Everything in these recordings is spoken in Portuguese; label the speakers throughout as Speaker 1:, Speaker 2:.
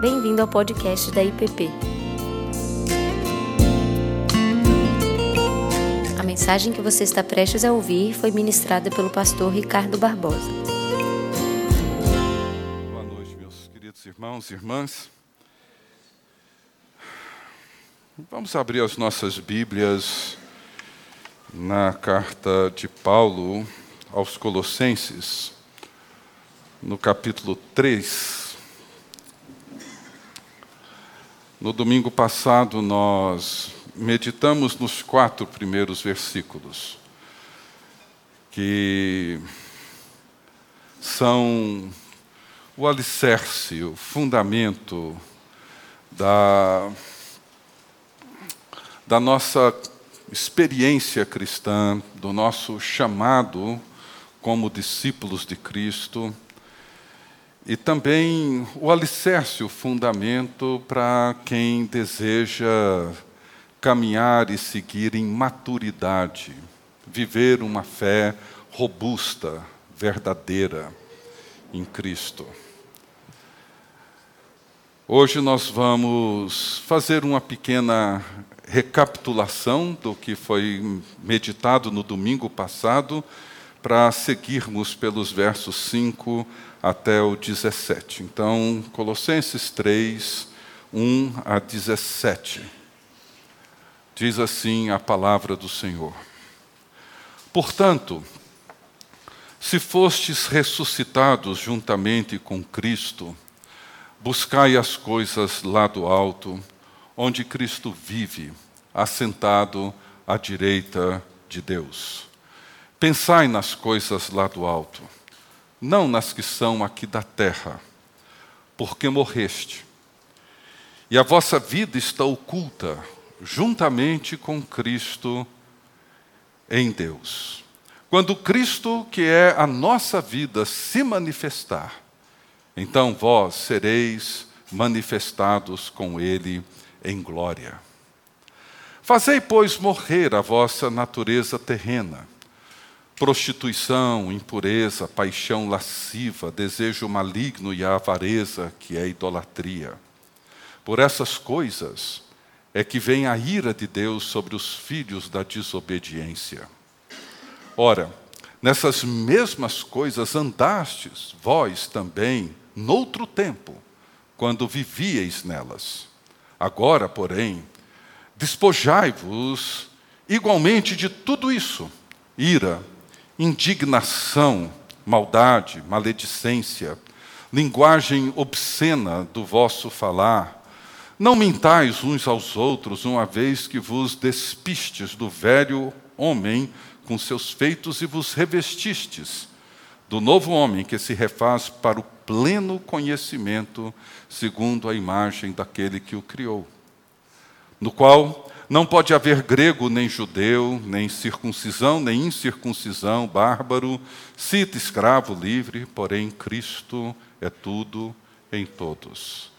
Speaker 1: Bem-vindo ao podcast da IPP. A mensagem que você está prestes a ouvir foi ministrada pelo pastor Ricardo Barbosa.
Speaker 2: Boa noite, meus queridos irmãos e irmãs. Vamos abrir as nossas Bíblias na carta de Paulo aos Colossenses, no capítulo 3. No domingo passado, nós meditamos nos quatro primeiros versículos, que são o alicerce, o fundamento da, da nossa experiência cristã, do nosso chamado como discípulos de Cristo, e também o alicerce, o fundamento para quem deseja caminhar e seguir em maturidade, viver uma fé robusta, verdadeira em Cristo. Hoje nós vamos fazer uma pequena recapitulação do que foi meditado no domingo passado, para seguirmos pelos versos 5 até o 17. Então, Colossenses 3, 1 a 17. Diz assim a palavra do Senhor: Portanto, se fostes ressuscitados juntamente com Cristo, buscai as coisas lá do alto, onde Cristo vive, assentado à direita de Deus. Pensai nas coisas lá do alto, não nas que são aqui da terra, porque morreste. E a vossa vida está oculta juntamente com Cristo em Deus. Quando Cristo, que é a nossa vida, se manifestar, então vós sereis manifestados com Ele em glória. Fazei, pois, morrer a vossa natureza terrena prostituição, impureza, paixão lasciva, desejo maligno e a avareza, que é idolatria. Por essas coisas é que vem a ira de Deus sobre os filhos da desobediência. Ora, nessas mesmas coisas andastes vós também, noutro tempo, quando vivieis nelas. Agora, porém, despojai-vos igualmente de tudo isso: ira, indignação, maldade, maledicência, linguagem obscena do vosso falar. Não mintais uns aos outros, uma vez que vos despistes do velho homem com seus feitos e vos revestistes do novo homem que se refaz para o pleno conhecimento, segundo a imagem daquele que o criou, no qual não pode haver grego nem judeu, nem circuncisão nem incircuncisão, bárbaro, cita escravo livre, porém Cristo é tudo em todos.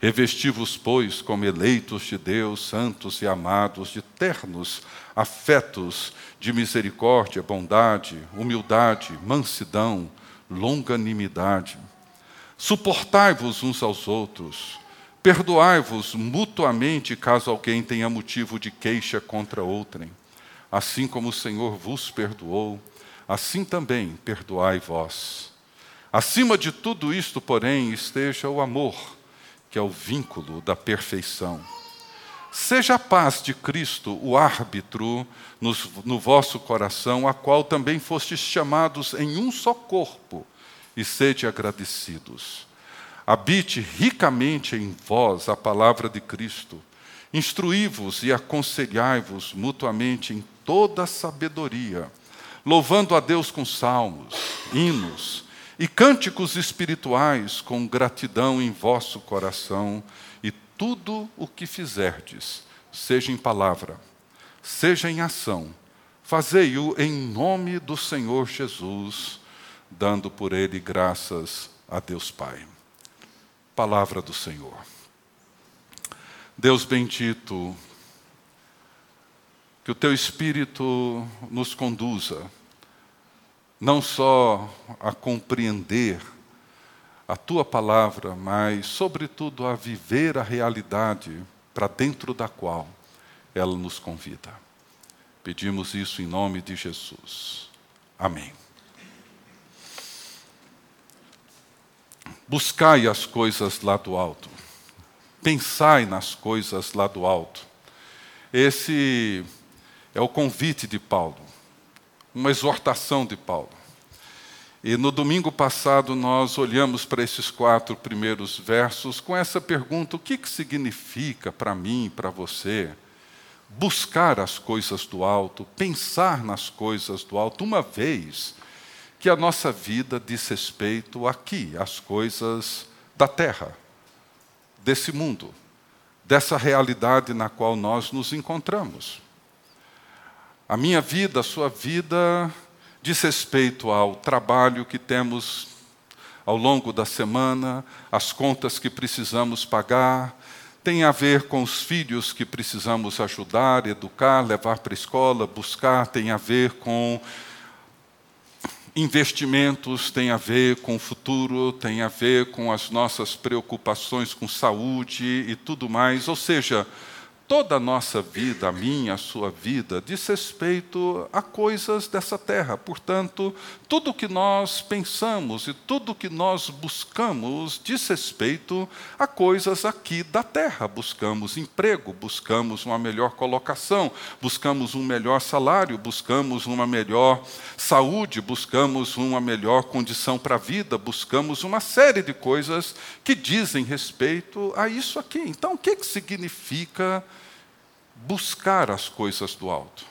Speaker 2: Revesti-vos, pois, como eleitos de Deus, santos e amados, de ternos afetos de misericórdia, bondade, humildade, mansidão, longanimidade. Suportai-vos uns aos outros Perdoai-vos mutuamente caso alguém tenha motivo de queixa contra outrem. Assim como o Senhor vos perdoou, assim também perdoai vós. Acima de tudo isto, porém, esteja o amor, que é o vínculo da perfeição. Seja a paz de Cristo o árbitro nos, no vosso coração, a qual também fostes chamados em um só corpo, e sede agradecidos. Habite ricamente em vós a palavra de Cristo. Instruí-vos e aconselhai-vos mutuamente em toda sabedoria, louvando a Deus com salmos, hinos e cânticos espirituais com gratidão em vosso coração, e tudo o que fizerdes, seja em palavra, seja em ação, fazei-o em nome do Senhor Jesus, dando por ele graças a Deus Pai. Palavra do Senhor. Deus bendito, que o teu Espírito nos conduza, não só a compreender a tua palavra, mas, sobretudo, a viver a realidade para dentro da qual ela nos convida. Pedimos isso em nome de Jesus. Amém. Buscai as coisas lá do alto, pensai nas coisas lá do alto. Esse é o convite de Paulo, uma exortação de Paulo. E no domingo passado nós olhamos para esses quatro primeiros versos com essa pergunta: o que, que significa para mim, para você, buscar as coisas do alto, pensar nas coisas do alto, uma vez que a nossa vida diz respeito aqui, às coisas da terra, desse mundo, dessa realidade na qual nós nos encontramos. A minha vida, a sua vida, diz respeito ao trabalho que temos ao longo da semana, as contas que precisamos pagar, tem a ver com os filhos que precisamos ajudar, educar, levar para a escola, buscar, tem a ver com investimentos tem a ver com o futuro, tem a ver com as nossas preocupações com saúde e tudo mais. Ou seja, Toda a nossa vida, a minha, a sua vida, diz respeito a coisas dessa terra. Portanto, tudo que nós pensamos e tudo que nós buscamos diz respeito a coisas aqui da terra. Buscamos emprego, buscamos uma melhor colocação, buscamos um melhor salário, buscamos uma melhor saúde, buscamos uma melhor condição para a vida, buscamos uma série de coisas que dizem respeito a isso aqui. Então, o que, que significa? Buscar as coisas do alto,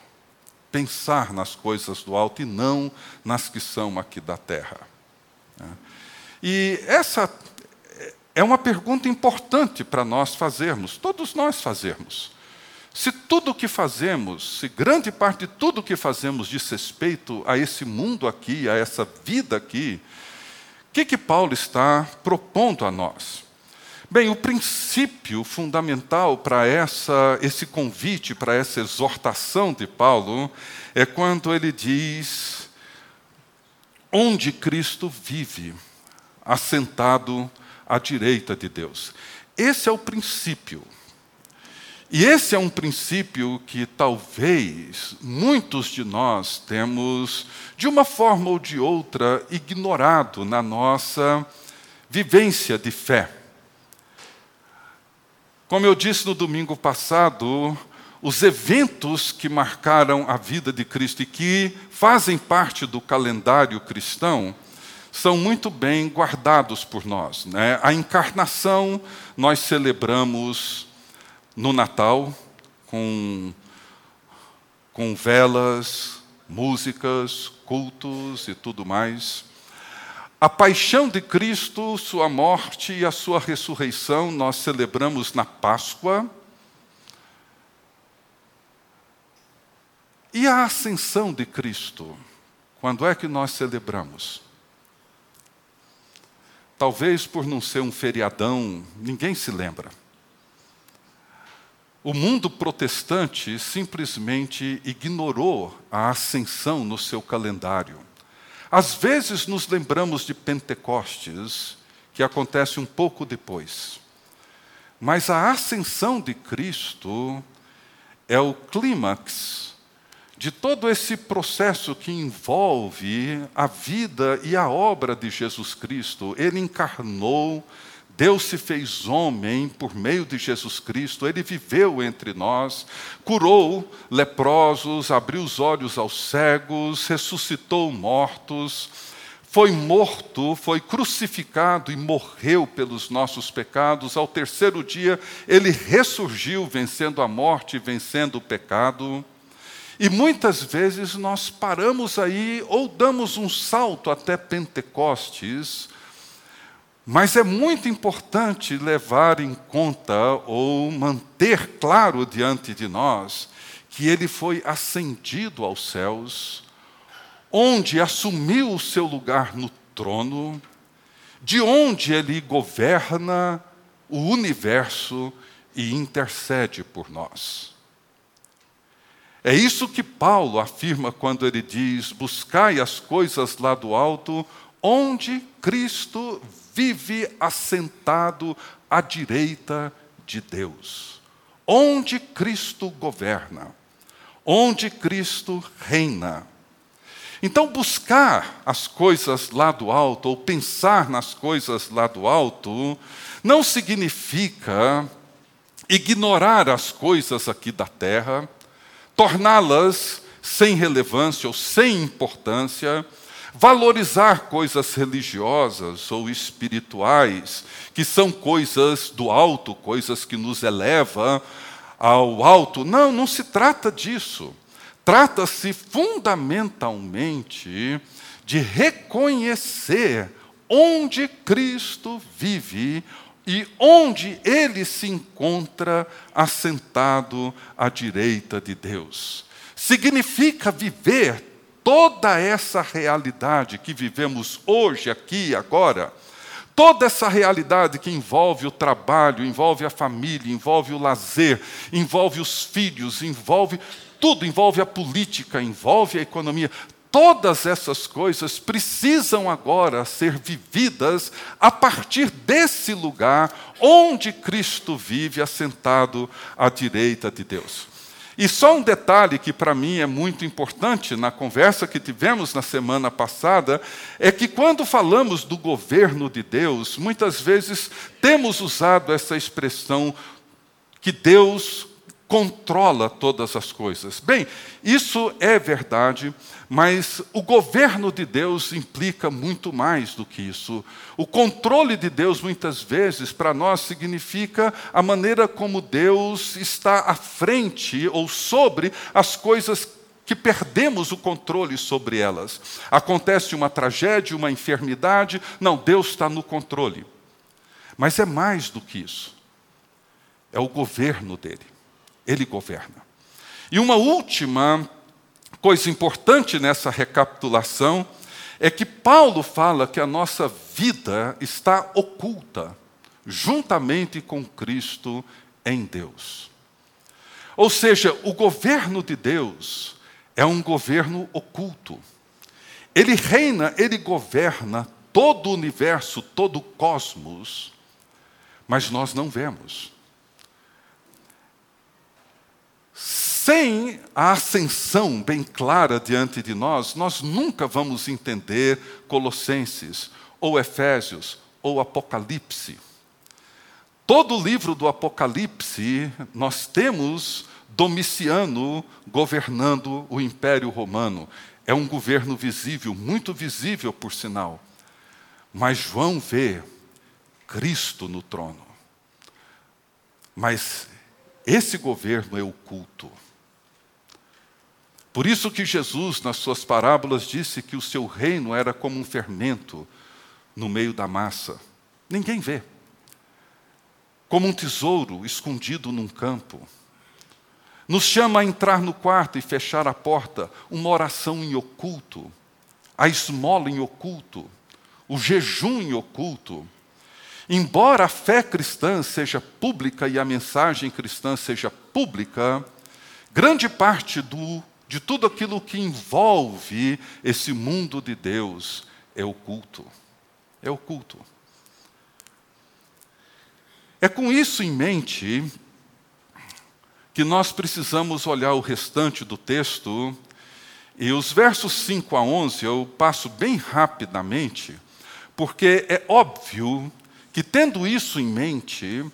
Speaker 2: pensar nas coisas do alto e não nas que são aqui da terra. Né? E essa é uma pergunta importante para nós fazermos, todos nós fazermos. Se tudo o que fazemos, se grande parte de tudo o que fazemos diz respeito a esse mundo aqui, a essa vida aqui, o que, que Paulo está propondo a nós? Bem, o princípio fundamental para essa, esse convite, para essa exortação de Paulo, é quando ele diz: onde Cristo vive, assentado à direita de Deus. Esse é o princípio. E esse é um princípio que talvez muitos de nós temos, de uma forma ou de outra, ignorado na nossa vivência de fé. Como eu disse no domingo passado, os eventos que marcaram a vida de Cristo e que fazem parte do calendário cristão são muito bem guardados por nós. Né? A encarnação nós celebramos no Natal com, com velas, músicas, cultos e tudo mais. A paixão de Cristo, sua morte e a sua ressurreição nós celebramos na Páscoa. E a ascensão de Cristo, quando é que nós celebramos? Talvez por não ser um feriadão, ninguém se lembra. O mundo protestante simplesmente ignorou a ascensão no seu calendário. Às vezes nos lembramos de Pentecostes, que acontece um pouco depois. Mas a ascensão de Cristo é o clímax de todo esse processo que envolve a vida e a obra de Jesus Cristo. Ele encarnou, Deus se fez homem por meio de Jesus Cristo, ele viveu entre nós, curou leprosos, abriu os olhos aos cegos, ressuscitou mortos, foi morto, foi crucificado e morreu pelos nossos pecados. Ao terceiro dia, ele ressurgiu, vencendo a morte, vencendo o pecado. E muitas vezes nós paramos aí ou damos um salto até Pentecostes mas é muito importante levar em conta ou manter claro diante de nós que ele foi ascendido aos céus, onde assumiu o seu lugar no trono, de onde ele governa o universo e intercede por nós. É isso que Paulo afirma quando ele diz: buscai as coisas lá do alto, onde Cristo vive assentado à direita de Deus, onde Cristo governa, onde Cristo reina. Então, buscar as coisas lá do alto, ou pensar nas coisas lá do alto, não significa ignorar as coisas aqui da terra, torná-las sem relevância ou sem importância, valorizar coisas religiosas ou espirituais, que são coisas do alto, coisas que nos elevam ao alto. Não, não se trata disso. Trata-se fundamentalmente de reconhecer onde Cristo vive e onde ele se encontra assentado à direita de Deus. Significa viver toda essa realidade que vivemos hoje, aqui, agora, toda essa realidade que envolve o trabalho, envolve a família, envolve o lazer, envolve os filhos, envolve tudo, envolve a política, envolve a economia, Todas essas coisas precisam agora ser vividas a partir desse lugar onde Cristo vive assentado à direita de Deus. E só um detalhe que para mim é muito importante na conversa que tivemos na semana passada é que quando falamos do governo de Deus, muitas vezes temos usado essa expressão que Deus controla todas as coisas. Bem, isso é verdade, mas o governo de Deus implica muito mais do que isso. O controle de Deus, muitas vezes, para nós significa a maneira como Deus está à frente ou sobre as coisas que perdemos o controle sobre elas. Acontece uma tragédia, uma enfermidade, não, Deus está no controle. Mas é mais do que isso. É o governo dele. Ele governa. E uma última coisa importante nessa recapitulação é que Paulo fala que a nossa vida está oculta, juntamente com Cristo em Deus. Ou seja, o governo de Deus é um governo oculto. Ele reina, ele governa todo o universo, todo o cosmos, mas nós não vemos. Sem a ascensão bem clara diante de nós, nós nunca vamos entender Colossenses, ou Efésios, ou Apocalipse. Todo o livro do Apocalipse, nós temos Domiciano governando o Império Romano. É um governo visível, muito visível, por sinal. Mas João vê Cristo no trono. Mas esse governo é oculto. Por isso que Jesus, nas suas parábolas, disse que o seu reino era como um fermento no meio da massa. Ninguém vê. Como um tesouro escondido num campo. Nos chama a entrar no quarto e fechar a porta, uma oração em oculto, a esmola em oculto, o jejum em oculto. Embora a fé cristã seja pública e a mensagem cristã seja pública, grande parte do de tudo aquilo que envolve esse mundo de Deus é oculto. É oculto. É com isso em mente que nós precisamos olhar o restante do texto, e os versos 5 a 11 eu passo bem rapidamente, porque é óbvio que, tendo isso em mente,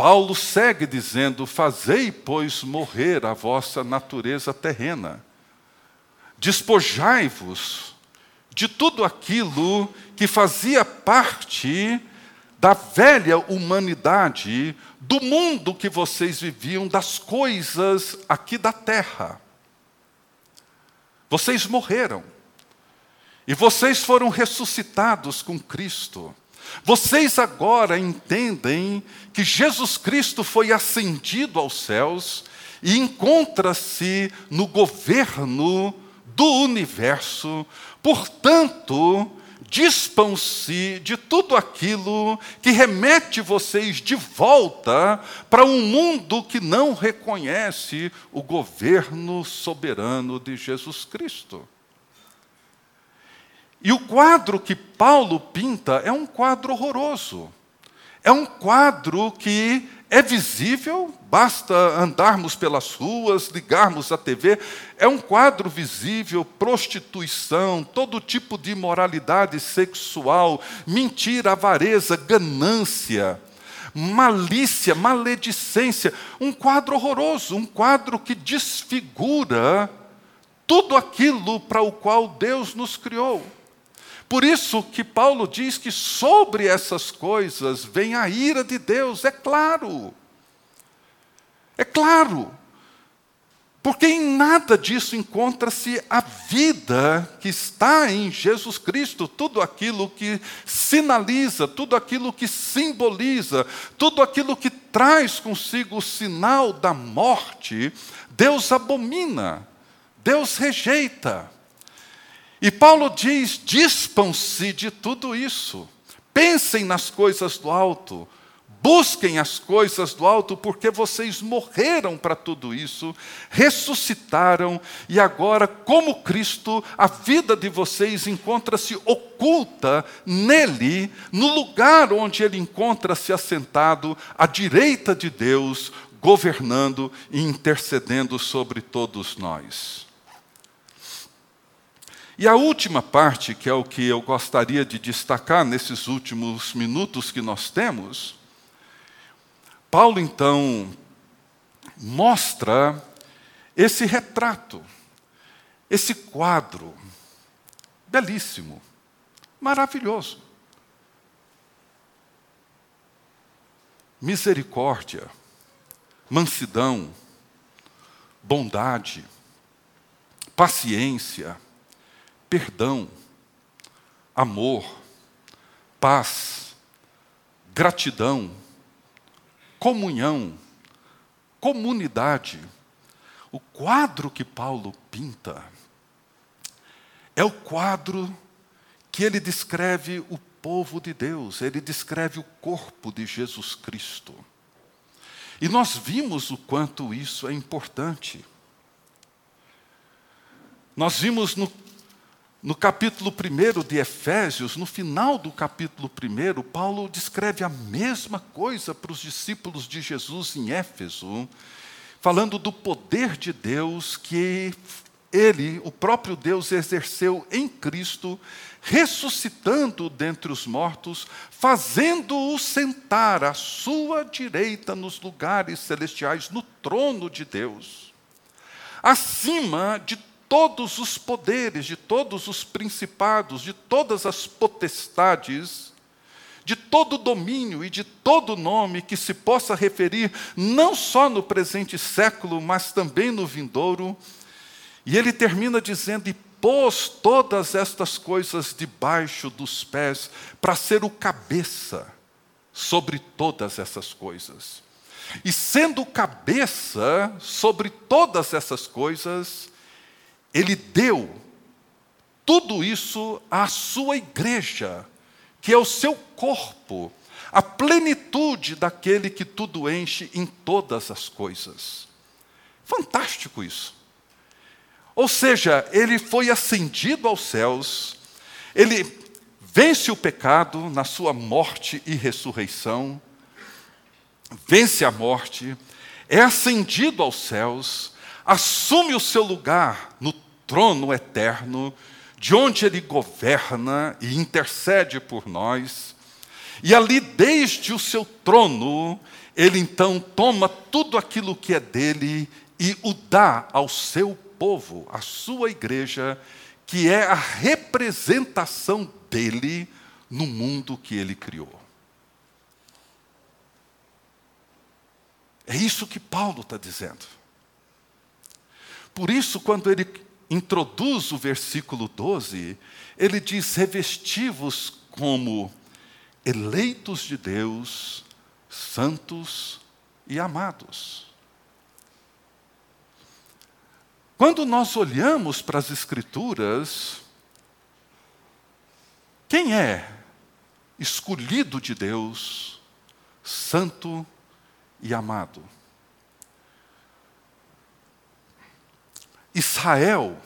Speaker 2: Paulo segue dizendo: Fazei, pois, morrer a vossa natureza terrena. Despojai-vos de tudo aquilo que fazia parte da velha humanidade, do mundo que vocês viviam, das coisas aqui da terra. Vocês morreram. E vocês foram ressuscitados com Cristo. Vocês agora entendem que Jesus Cristo foi ascendido aos céus e encontra-se no governo do universo, portanto, dispam-se de tudo aquilo que remete vocês de volta para um mundo que não reconhece o governo soberano de Jesus Cristo. E o quadro que Paulo pinta é um quadro horroroso. É um quadro que é visível, basta andarmos pelas ruas, ligarmos a TV. É um quadro visível: prostituição, todo tipo de imoralidade sexual, mentira, avareza, ganância, malícia, maledicência. Um quadro horroroso, um quadro que desfigura tudo aquilo para o qual Deus nos criou. Por isso que Paulo diz que sobre essas coisas vem a ira de Deus, é claro. É claro. Porque em nada disso encontra-se a vida que está em Jesus Cristo, tudo aquilo que sinaliza, tudo aquilo que simboliza, tudo aquilo que traz consigo o sinal da morte, Deus abomina, Deus rejeita. E Paulo diz: dispam-se de tudo isso, pensem nas coisas do alto, busquem as coisas do alto, porque vocês morreram para tudo isso, ressuscitaram, e agora, como Cristo, a vida de vocês encontra-se oculta nele, no lugar onde ele encontra-se assentado, à direita de Deus, governando e intercedendo sobre todos nós. E a última parte, que é o que eu gostaria de destacar nesses últimos minutos que nós temos, Paulo então mostra esse retrato, esse quadro, belíssimo, maravilhoso. Misericórdia, mansidão, bondade, paciência, perdão, amor, paz, gratidão, comunhão, comunidade. O quadro que Paulo pinta é o quadro que ele descreve o povo de Deus, ele descreve o corpo de Jesus Cristo. E nós vimos o quanto isso é importante. Nós vimos no no capítulo 1 de Efésios, no final do capítulo 1, Paulo descreve a mesma coisa para os discípulos de Jesus em Éfeso, falando do poder de Deus que ele, o próprio Deus, exerceu em Cristo, ressuscitando dentre os mortos, fazendo-o sentar à sua direita nos lugares celestiais, no trono de Deus, acima de todos os poderes, de todos os principados, de todas as potestades, de todo domínio e de todo nome que se possa referir não só no presente século, mas também no vindouro. E ele termina dizendo: E pôs todas estas coisas debaixo dos pés, para ser o cabeça sobre todas essas coisas. E sendo cabeça sobre todas essas coisas, ele deu tudo isso à sua igreja, que é o seu corpo, a plenitude daquele que tudo enche em todas as coisas. Fantástico isso. Ou seja, ele foi ascendido aos céus, ele vence o pecado na sua morte e ressurreição, vence a morte, é ascendido aos céus, assume o seu lugar no trono eterno, de onde ele governa e intercede por nós. E ali, desde o seu trono, ele então toma tudo aquilo que é dele e o dá ao seu povo, à sua igreja, que é a representação dele no mundo que ele criou. É isso que Paulo está dizendo. Por isso, quando ele introduz o versículo 12, ele diz: revestivos como eleitos de Deus, santos e amados. Quando nós olhamos para as Escrituras, quem é escolhido de Deus, santo e amado? Israel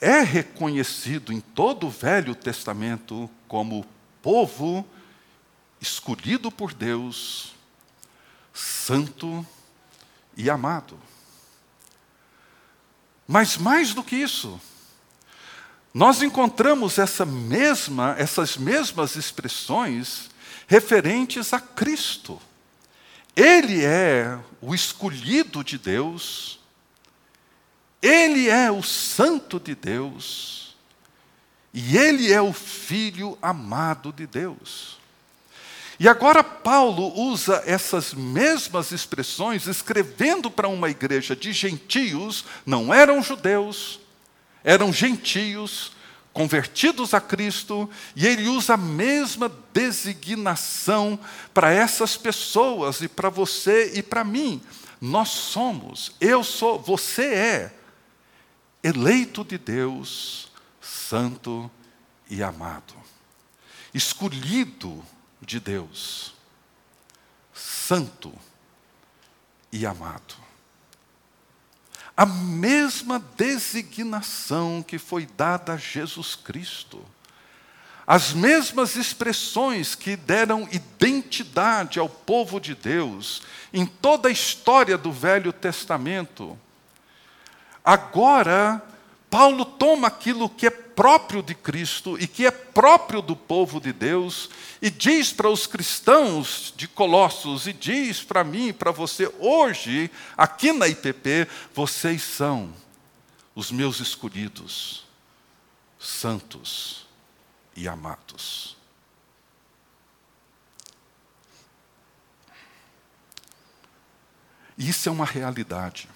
Speaker 2: é reconhecido em todo o Velho Testamento como povo escolhido por Deus, santo e amado. Mas mais do que isso, nós encontramos essa mesma, essas mesmas expressões referentes a Cristo. Ele é o escolhido de Deus, ele é o santo de Deus, e ele é o filho amado de Deus. E agora Paulo usa essas mesmas expressões escrevendo para uma igreja de gentios, não eram judeus, eram gentios, convertidos a Cristo, e ele usa a mesma designação para essas pessoas e para você e para mim. Nós somos, eu sou, você é eleito de Deus, santo e amado, escolhido de Deus, santo e amado. A mesma designação que foi dada a Jesus Cristo, as mesmas expressões que deram identidade ao povo de Deus em toda a história do Velho Testamento, agora Paulo toma aquilo que é próprio de Cristo e que é próprio do povo de Deus e diz para os cristãos de Colossos e diz para mim e para você hoje, aqui na IPP, vocês são os meus escolhidos, santos e amados. Isso é uma realidade.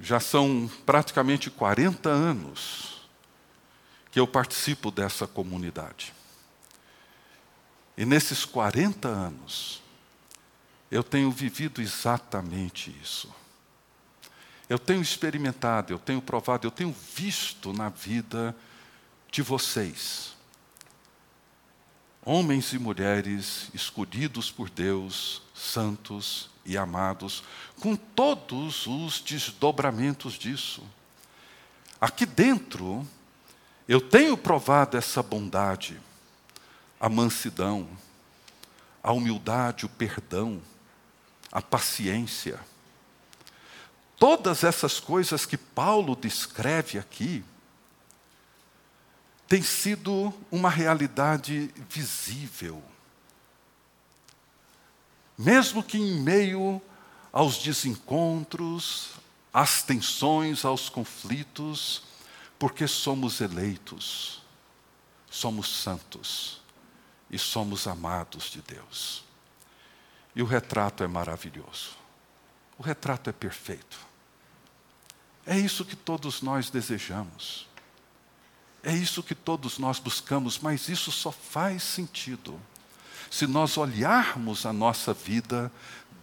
Speaker 2: Já são praticamente 40 anos que eu participo dessa comunidade. E nesses 40 anos, eu tenho vivido exatamente isso. Eu tenho experimentado, eu tenho provado, eu tenho visto na vida de vocês, homens e mulheres escolhidos por Deus, santos e amados, com todos os desdobramentos disso. Aqui dentro, eu tenho provado essa bondade, a mansidão, a humildade, o perdão, a paciência. Todas essas coisas que Paulo descreve aqui, têm sido uma realidade visível mesmo que em meio aos desencontros, às tensões, aos conflitos, porque somos eleitos, somos santos e somos amados de Deus. E o retrato é maravilhoso. O retrato é perfeito. É isso que todos nós desejamos. É isso que todos nós buscamos, mas isso só faz sentido se nós olharmos a nossa vida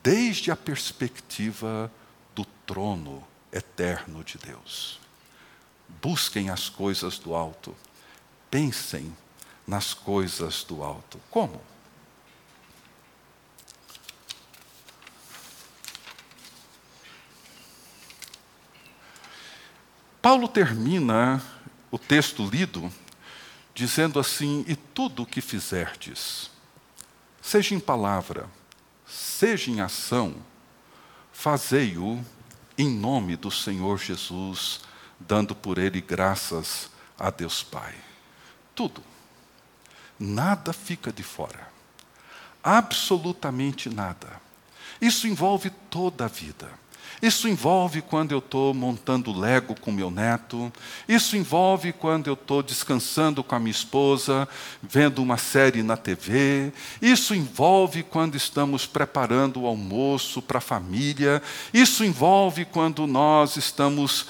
Speaker 2: desde a perspectiva do trono eterno de Deus. Busquem as coisas do alto, pensem nas coisas do alto. Como? Paulo termina o texto lido dizendo assim: E tudo o que fizerdes, seja em palavra, seja em ação, fazei-o em nome do Senhor Jesus, dando por ele graças a Deus Pai. Tudo. Nada fica de fora. Absolutamente nada. Isso envolve toda a vida. Isso envolve quando eu estou montando Lego com meu neto. Isso envolve quando eu estou descansando com a minha esposa, vendo uma série na TV. Isso envolve quando estamos preparando o almoço para a família. Isso envolve quando nós estamos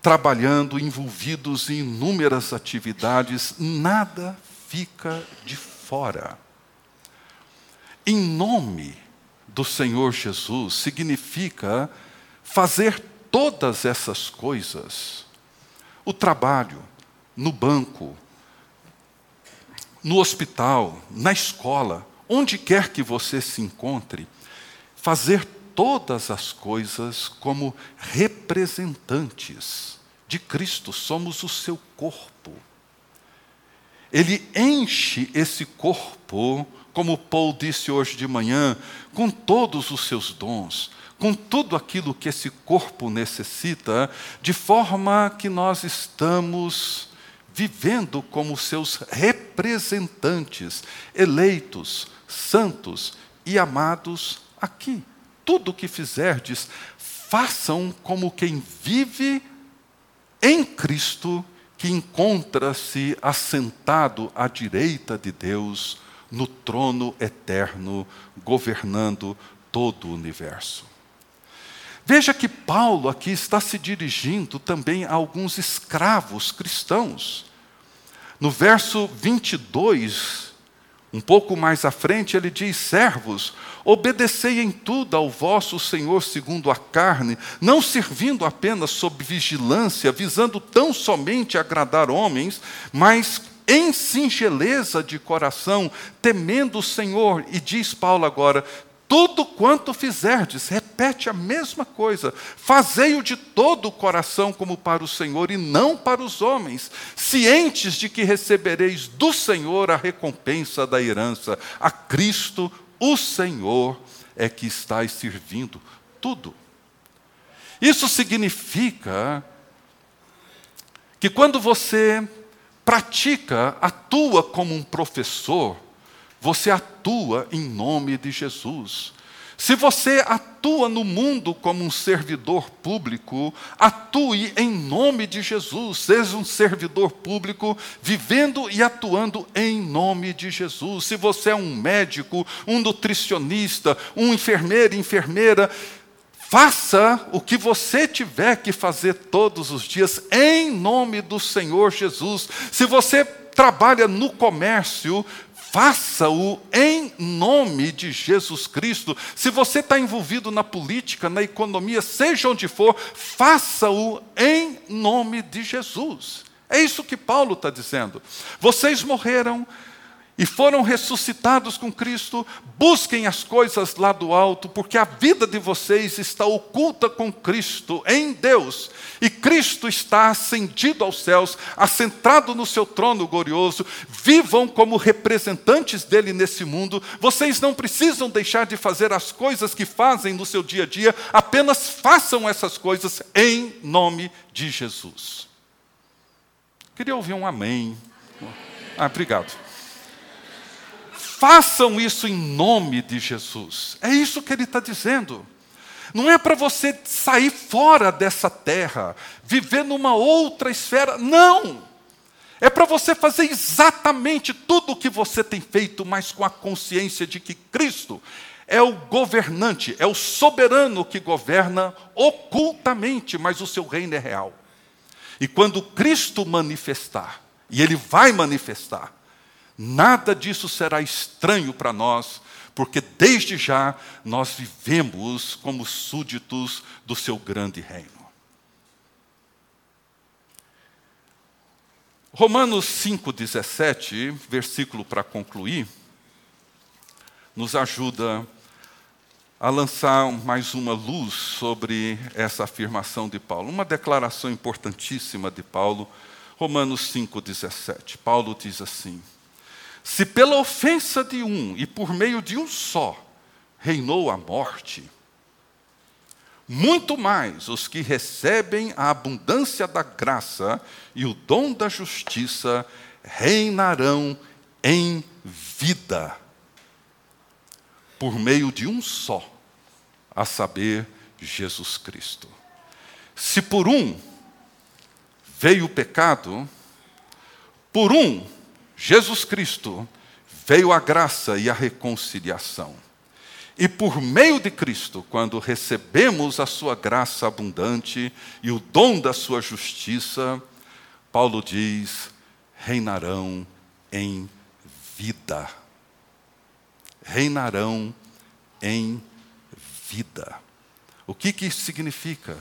Speaker 2: trabalhando, envolvidos em inúmeras atividades. Nada fica de fora. Em nome do Senhor Jesus significa fazer todas essas coisas. O trabalho, no banco, no hospital, na escola, onde quer que você se encontre, fazer todas as coisas como representantes de Cristo, somos o seu corpo. Ele enche esse corpo, como Paul disse hoje de manhã, com todos os seus dons, com tudo aquilo que esse corpo necessita, de forma que nós estamos vivendo como seus representantes, eleitos, santos e amados aqui. Tudo o que fizerdes, façam como quem vive em Cristo que encontra-se assentado à direita de Deus no trono eterno, governando todo o universo. Veja que Paulo aqui está se dirigindo também a alguns escravos cristãos. No verso 22, um pouco mais à frente, ele diz: Servos, obedecei em tudo ao vosso Senhor segundo a carne, não servindo apenas sob vigilância, visando tão somente agradar homens, mas em singeleza de coração, temendo o Senhor. E diz Paulo agora: tudo quanto fizerdes, repete a mesma coisa, fazei-o de todo o coração como para o Senhor e não para os homens, cientes de que recebereis do Senhor a recompensa da herança. A Cristo, o Senhor, é que estáis servindo tudo. Isso significa que quando você pratica, atua como um professor, você atua em nome de Jesus. Se você atua no mundo como um servidor público, atue em nome de Jesus. Seja um servidor público vivendo e atuando em nome de Jesus. Se você é um médico, um nutricionista, um enfermeiro, enfermeira, faça o que você tiver que fazer todos os dias em nome do Senhor Jesus. Se você trabalha no comércio, faça-o em nome de Jesus Cristo. Se você está envolvido na política, na economia, seja onde for, faça-o em nome de Jesus. É isso que Paulo está dizendo. Vocês morreram e foram ressuscitados com Cristo, busquem as coisas lá do alto, porque a vida de vocês está oculta com Cristo em Deus, e Cristo está ascendido aos céus, assentado no seu trono glorioso. Vivam como representantes dele nesse mundo. Vocês não precisam deixar de fazer as coisas que fazem no seu dia a dia, apenas façam essas coisas em nome de Jesus. Queria ouvir um amém. Ah, obrigado. Façam isso em nome de Jesus. É isso que ele está dizendo. Não é para você sair fora dessa terra, viver numa outra esfera. Não! É para você fazer exatamente tudo o que você tem feito, mas com a consciência de que Cristo é o governante, é o soberano que governa ocultamente, mas o seu reino é real. E quando Cristo manifestar, e ele vai manifestar, Nada disso será estranho para nós, porque desde já nós vivemos como súditos do seu grande reino. Romanos 5,17, versículo para concluir, nos ajuda a lançar mais uma luz sobre essa afirmação de Paulo. Uma declaração importantíssima de Paulo, Romanos 5,17. Paulo diz assim: se pela ofensa de um e por meio de um só reinou a morte, muito mais os que recebem a abundância da graça e o dom da justiça reinarão em vida, por meio de um só, a saber, Jesus Cristo. Se por um veio o pecado, por um Jesus Cristo veio a graça e a reconciliação. E por meio de Cristo, quando recebemos a sua graça abundante e o dom da sua justiça, Paulo diz: reinarão em vida. Reinarão em vida. O que, que isso significa?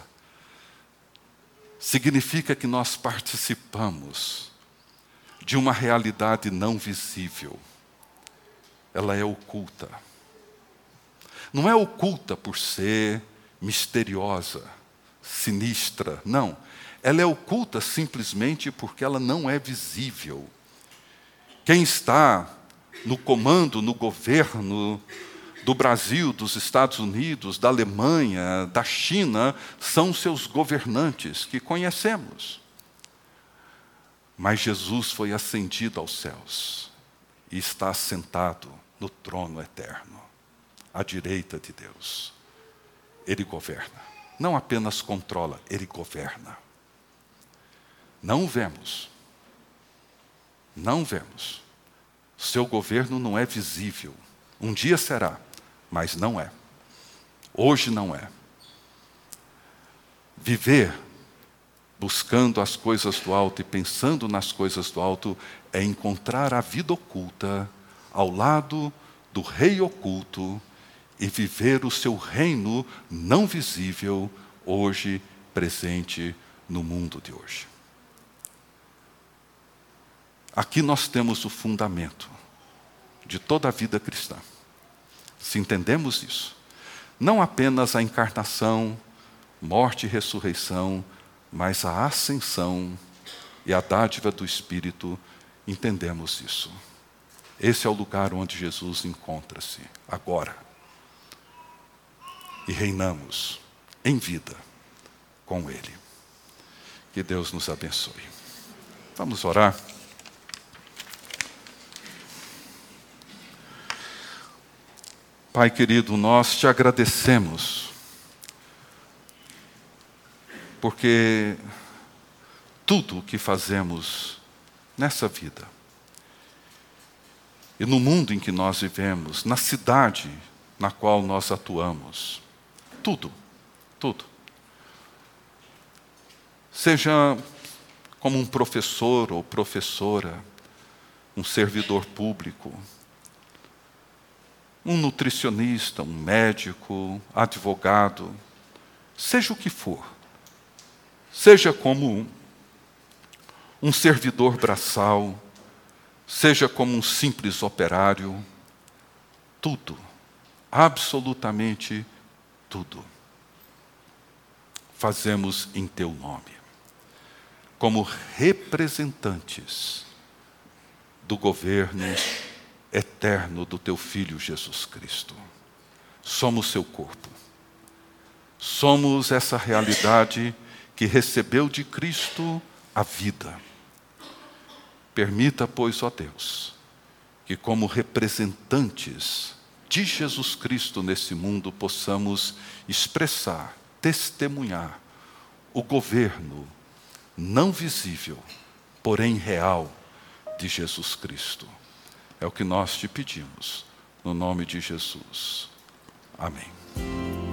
Speaker 2: Significa que nós participamos de uma realidade não visível. Ela é oculta. Não é oculta por ser misteriosa. sinistra. Não. Ela é oculta simplesmente porque ela não é visível. Quem está no comando, no governo do Brasil, dos Estados Unidos, da Alemanha, da China, são seus governantes que conhecemos. Mas Jesus foi ascendido aos céus e está sentado no trono eterno, à direita de Deus. Ele governa. Não apenas controla, ele governa. Não vemos. Não vemos. Seu governo não é visível. Um dia será, mas não é. Hoje não é. Viver buscando as coisas do alto e pensando nas coisas do alto é encontrar a vida oculta ao lado do Rei oculto e viver o seu reino não visível hoje presente no mundo de hoje. Aqui nós temos o fundamento de toda a vida cristã. Se entendemos isso, não apenas a encarnação, morte e ressurreição, mas a ascensão e a dádiva do Espírito, entendemos isso. Esse é o lugar onde Jesus encontra-se agora. E reinamos em vida com Ele. Que Deus nos abençoe. Vamos orar. Pai querido, nós te agradecemos, porque tudo o que fazemos nessa vida, e no mundo em que nós vivemos, na cidade na qual nós atuamos, tudo, tudo. Seja como um professor ou professora, um servidor público, um nutricionista, um médico, advogado, seja o que for, seja como um servidor braçal, seja como um simples operário, tudo, absolutamente tudo, fazemos em teu nome, como representantes do governo eterno do teu Filho Jesus Cristo. Somos seu corpo. Somos essa realidade que recebeu de Cristo a vida. Permita, pois, ó Deus, que como representantes de Jesus Cristo nesse mundo possamos expressar, testemunhar o governo não visível, porém real de Jesus Cristo. É o que nós te pedimos, no nome de Jesus. Amém.